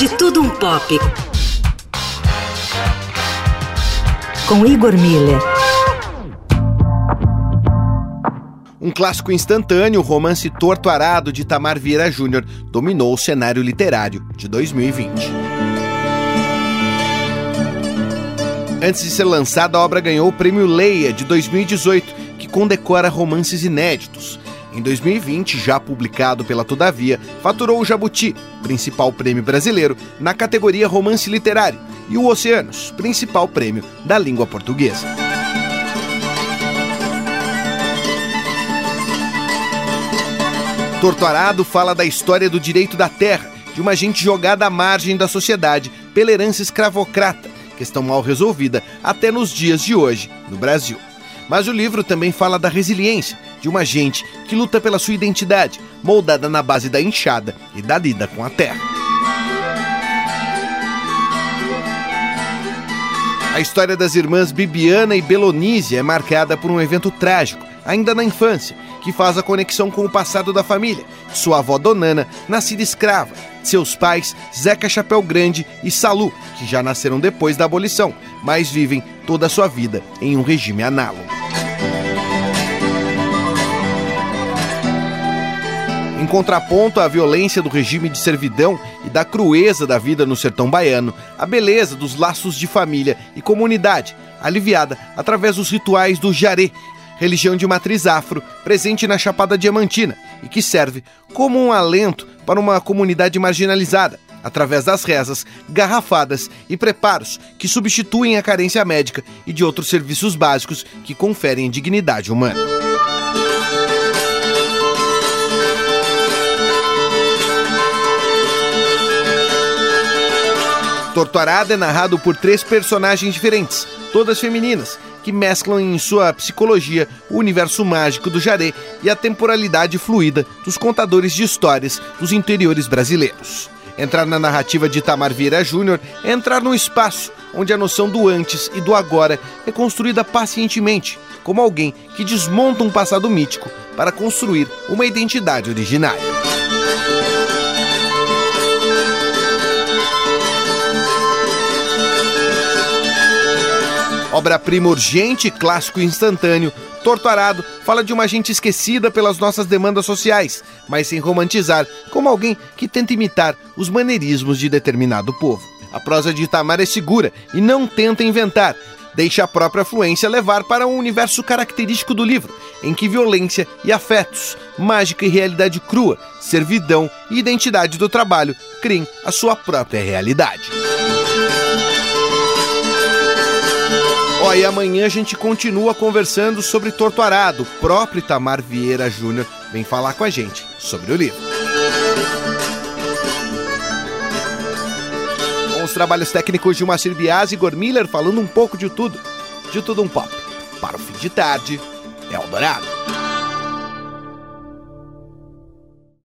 De Tudo Um Pop. Com Igor Miller. Um clássico instantâneo, o romance Torto Arado de Tamar Vieira Júnior, dominou o cenário literário de 2020. Antes de ser lançada, a obra ganhou o Prêmio Leia de 2018, que condecora romances inéditos. Em 2020, já publicado pela Todavia, faturou o Jabuti, principal prêmio brasileiro, na categoria Romance Literário, e o Oceanos, principal prêmio da língua portuguesa. Torturado fala da história do direito da terra, de uma gente jogada à margem da sociedade pela herança escravocrata, questão mal resolvida até nos dias de hoje, no Brasil. Mas o livro também fala da resiliência de uma gente que luta pela sua identidade, moldada na base da enxada e da lida com a terra. A história das irmãs Bibiana e Belonise é marcada por um evento trágico, ainda na infância, que faz a conexão com o passado da família. Sua avó Donana, nascida escrava, seus pais Zeca Chapéu Grande e Salu, que já nasceram depois da abolição, mas vivem toda a sua vida em um regime análogo. Contraponto à violência do regime de servidão e da crueza da vida no sertão baiano, a beleza dos laços de família e comunidade, aliviada através dos rituais do jaré, religião de matriz afro, presente na Chapada Diamantina e que serve como um alento para uma comunidade marginalizada, através das rezas, garrafadas e preparos que substituem a carência médica e de outros serviços básicos que conferem dignidade humana. Torturada é narrado por três personagens diferentes, todas femininas, que mesclam em sua psicologia o universo mágico do Jaré e a temporalidade fluida dos contadores de histórias dos interiores brasileiros. Entrar na narrativa de Itamar Vieira Júnior é entrar num espaço onde a noção do antes e do agora é construída pacientemente, como alguém que desmonta um passado mítico para construir uma identidade originária. Obra-prima urgente, clássico instantâneo, Torturado fala de uma gente esquecida pelas nossas demandas sociais, mas sem romantizar, como alguém que tenta imitar os maneirismos de determinado povo. A prosa de Itamar é segura e não tenta inventar, deixa a própria fluência levar para um universo característico do livro, em que violência e afetos, mágica e realidade crua, servidão e identidade do trabalho criem a sua própria realidade. E amanhã a gente continua conversando sobre Torturado. O próprio Itamar Vieira Júnior vem falar com a gente sobre o livro. Com os trabalhos técnicos de Moacir Bias e Igor Miller falando um pouco de tudo, de tudo um pop. Para o fim de tarde, Eldorado.